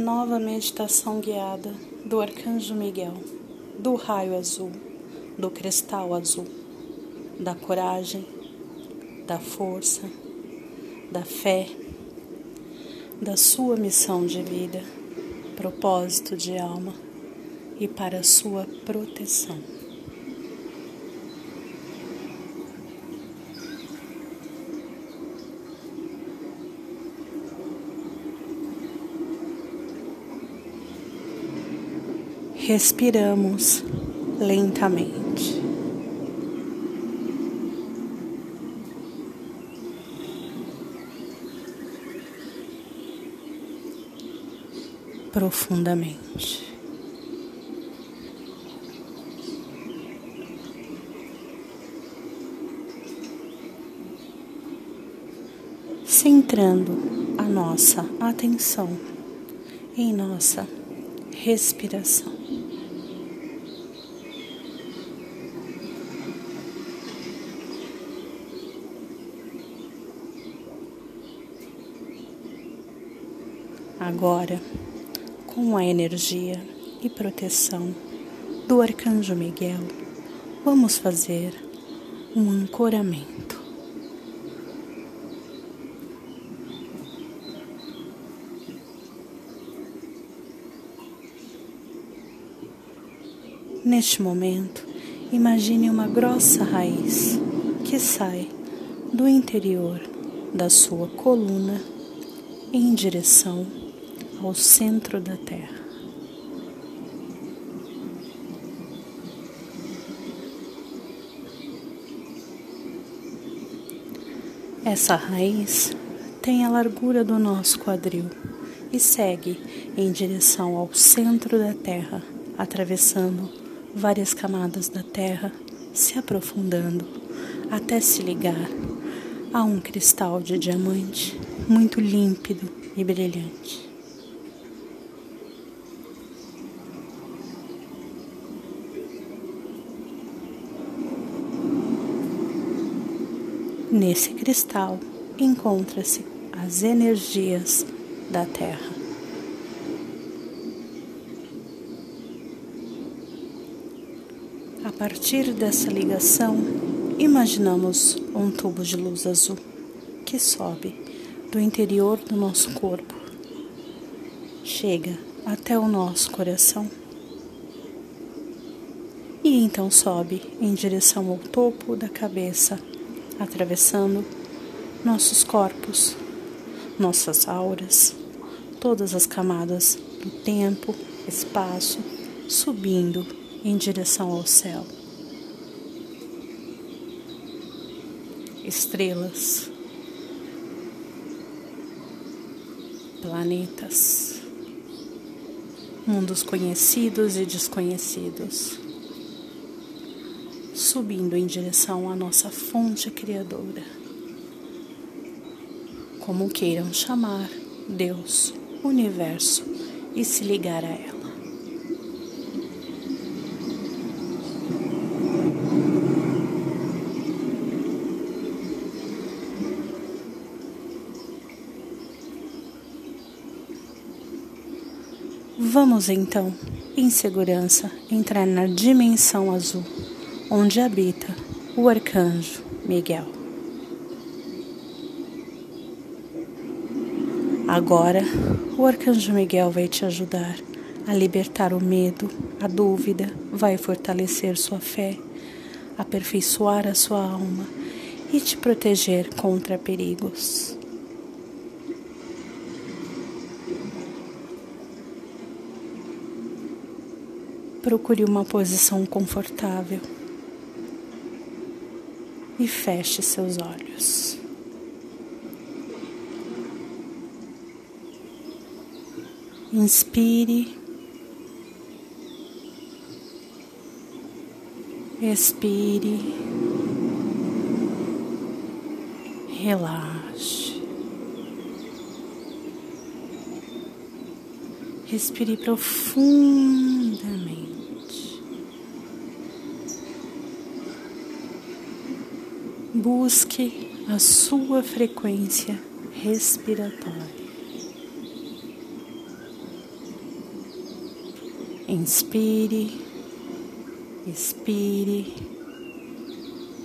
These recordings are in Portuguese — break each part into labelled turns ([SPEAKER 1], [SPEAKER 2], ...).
[SPEAKER 1] nova meditação guiada do Arcanjo Miguel, do raio azul, do cristal azul, da coragem, da força, da fé, da sua missão de vida, propósito de alma e para sua proteção. Respiramos lentamente. Profundamente. Centrando a nossa atenção em nossa respiração. Agora, com a energia e proteção do Arcanjo Miguel, vamos fazer um ancoramento. Neste momento, imagine uma grossa raiz que sai do interior da sua coluna em direção ao centro da Terra. Essa raiz tem a largura do nosso quadril e segue em direção ao centro da Terra, atravessando várias camadas da Terra, se aprofundando até se ligar a um cristal de diamante muito límpido e brilhante. Nesse cristal encontra-se as energias da Terra. A partir dessa ligação, imaginamos um tubo de luz azul que sobe do interior do nosso corpo, chega até o nosso coração. E então sobe em direção ao topo da cabeça, atravessando nossos corpos, nossas auras, todas as camadas do tempo, espaço, subindo em direção ao céu. Estrelas, planetas, mundos conhecidos e desconhecidos, subindo em direção à nossa fonte criadora. Como queiram chamar Deus, universo e se ligar a ela. Vamos então, em segurança, entrar na dimensão azul, onde habita o arcanjo Miguel. Agora, o arcanjo Miguel vai te ajudar a libertar o medo, a dúvida, vai fortalecer sua fé, aperfeiçoar a sua alma e te proteger contra perigos. Procure uma posição confortável e feche seus olhos. Inspire, expire, relaxe. Respire profundamente. Busque a sua frequência respiratória. Inspire, expire,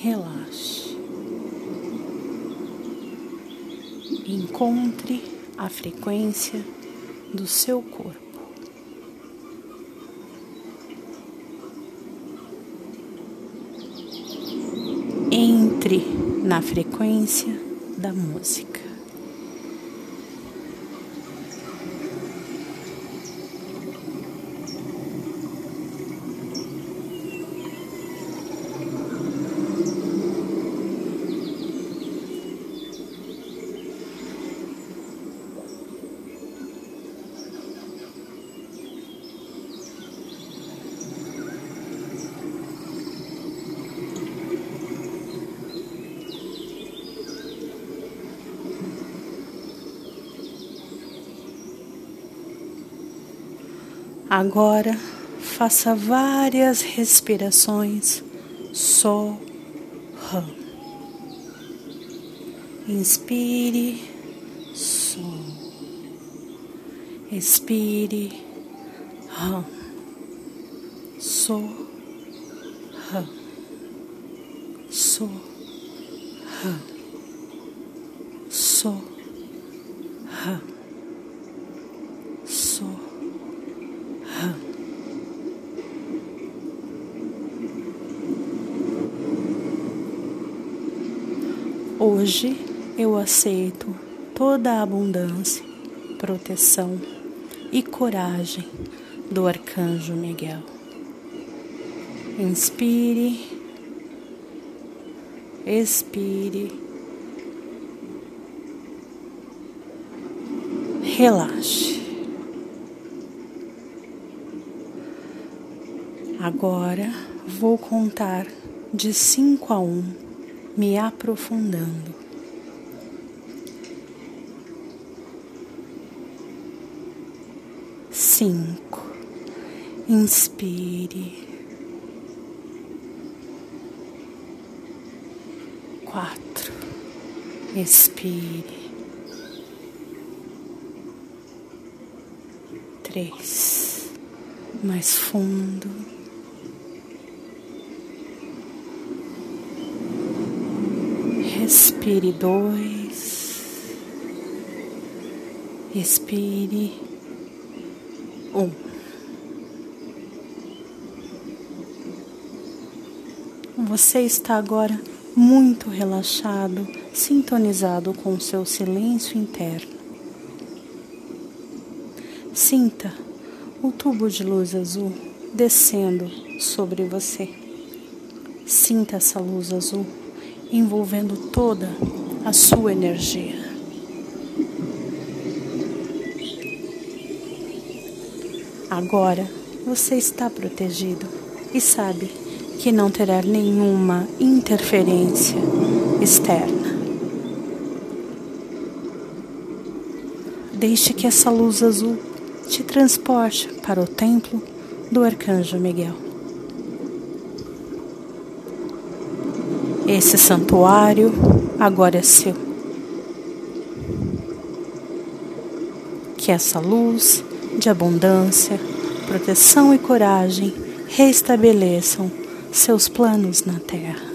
[SPEAKER 1] relaxe. Encontre a frequência do seu corpo. Entre na frequência da música. Agora faça várias respirações Rã. Inspire, Sol. Expire, Rã. Sol, Rã. Sol, Rã. Sol, Rã. Hoje eu aceito toda a abundância, proteção e coragem do Arcanjo Miguel. Inspire, expire, relaxe. Agora vou contar de cinco a um me aprofundando. Cinco. Inspire. Quatro. Expire. Três. Mais fundo. Respire dois. Expire um. Você está agora muito relaxado, sintonizado com o seu silêncio interno. Sinta o tubo de luz azul descendo sobre você. Sinta essa luz azul envolvendo toda a sua energia. Agora você está protegido e sabe que não terá nenhuma interferência externa. Deixe que essa luz azul te transporte para o templo do Arcanjo Miguel. Esse santuário agora é seu. Que essa luz de abundância, proteção e coragem restabeleçam seus planos na Terra.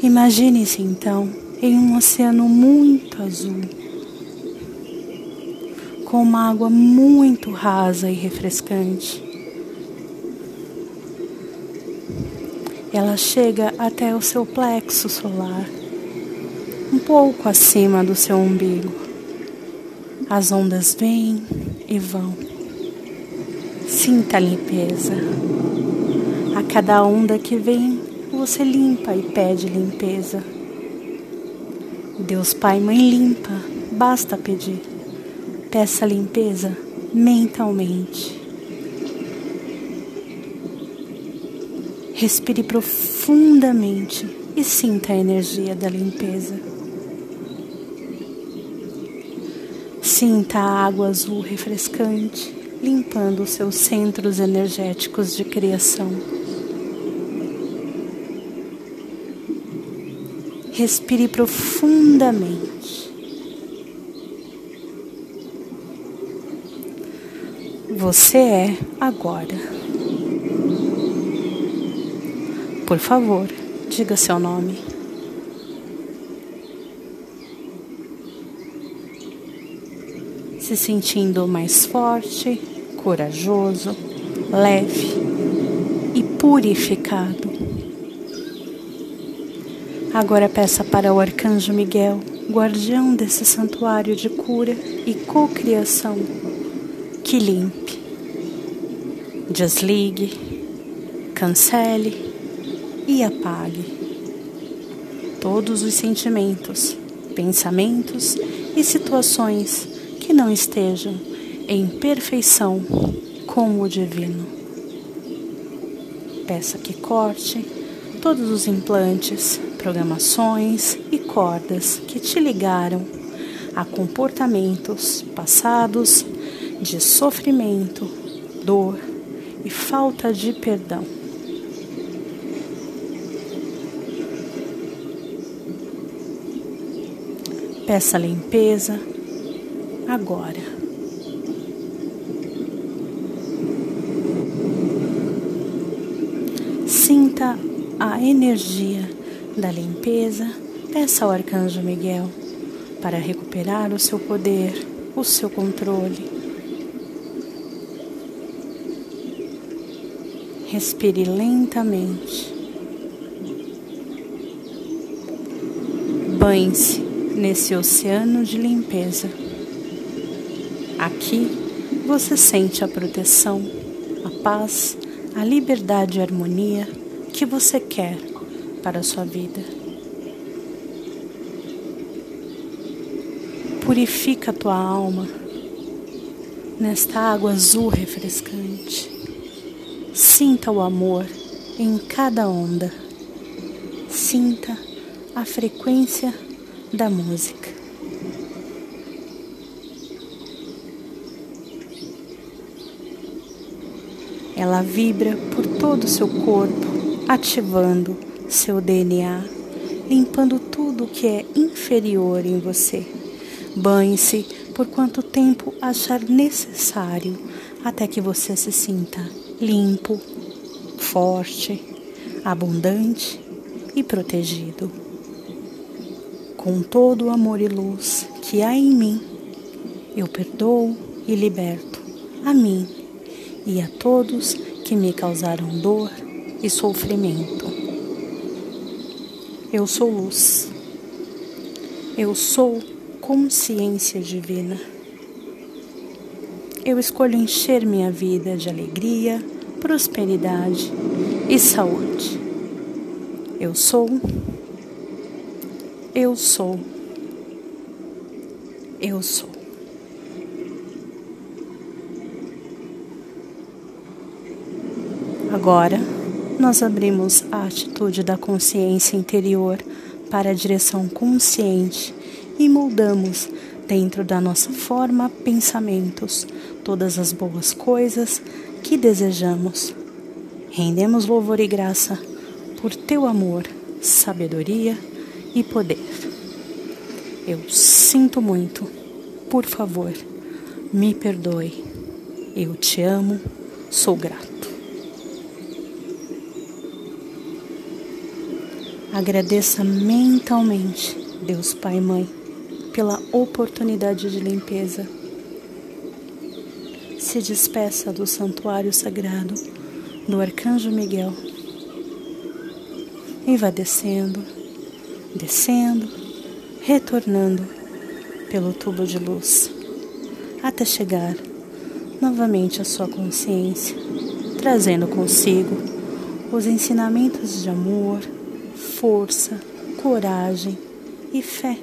[SPEAKER 1] Imagine-se então em um oceano muito azul, com uma água muito rasa e refrescante ela chega até o seu plexo solar, um pouco acima do seu umbigo. As ondas vêm e vão. Sinta a limpeza. A cada onda que vem, você limpa e pede limpeza. Deus Pai Mãe limpa, basta pedir. Peça limpeza mentalmente. Respire profundamente e sinta a energia da limpeza. Sinta a água azul refrescante limpando os seus centros energéticos de criação. Respire profundamente. você é agora. Por favor, diga seu nome. Se sentindo mais forte, corajoso, leve e purificado. Agora peça para o arcanjo Miguel, guardião desse santuário de cura e cocriação, que limpe, desligue, cancele e apague todos os sentimentos, pensamentos e situações que não estejam em perfeição com o divino. Peça que corte todos os implantes, programações e cordas que te ligaram a comportamentos passados de sofrimento, dor e falta de perdão. Peça limpeza agora. Sinta a energia da limpeza. Peça ao Arcanjo Miguel para recuperar o seu poder, o seu controle. Respire lentamente. Banhe-se nesse oceano de limpeza. Aqui você sente a proteção, a paz, a liberdade e a harmonia que você quer para a sua vida. Purifica a tua alma nesta água azul refrescante. Sinta o amor em cada onda. Sinta a frequência da música. Ela vibra por todo o seu corpo, ativando seu DNA, limpando tudo que é inferior em você. Banhe-se por quanto tempo achar necessário, até que você se sinta limpo, forte, abundante e protegido. Com todo o amor e luz que há em mim, eu perdoo e liberto a mim e a todos que me causaram dor e sofrimento. Eu sou luz. Eu sou consciência divina. Eu escolho encher minha vida de alegria, prosperidade e saúde. Eu sou. Eu sou. Eu sou. Agora, nós abrimos a atitude da consciência interior para a direção consciente e moldamos dentro da nossa forma pensamentos todas as boas coisas que desejamos. Rendemos louvor e graça por teu amor, sabedoria e poder. Eu sinto muito. Por favor, me perdoe. Eu te amo, sou grato. Agradeça mentalmente, Deus Pai e Mãe, pela oportunidade de limpeza. Se despeça do santuário sagrado do Arcanjo Miguel e vá descendo, descendo, retornando pelo tubo de luz até chegar novamente à sua consciência, trazendo consigo os ensinamentos de amor, força, coragem e fé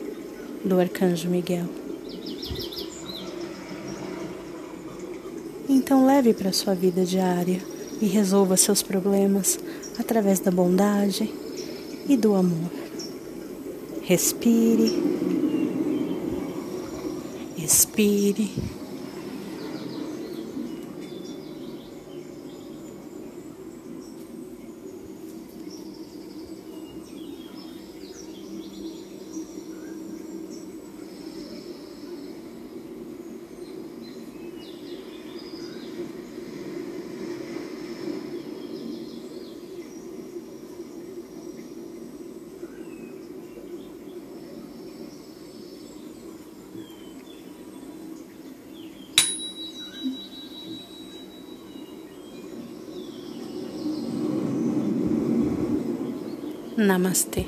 [SPEAKER 1] do Arcanjo Miguel. Então leve para sua vida diária e resolva seus problemas através da bondade e do amor. Respire, expire. नमस्ते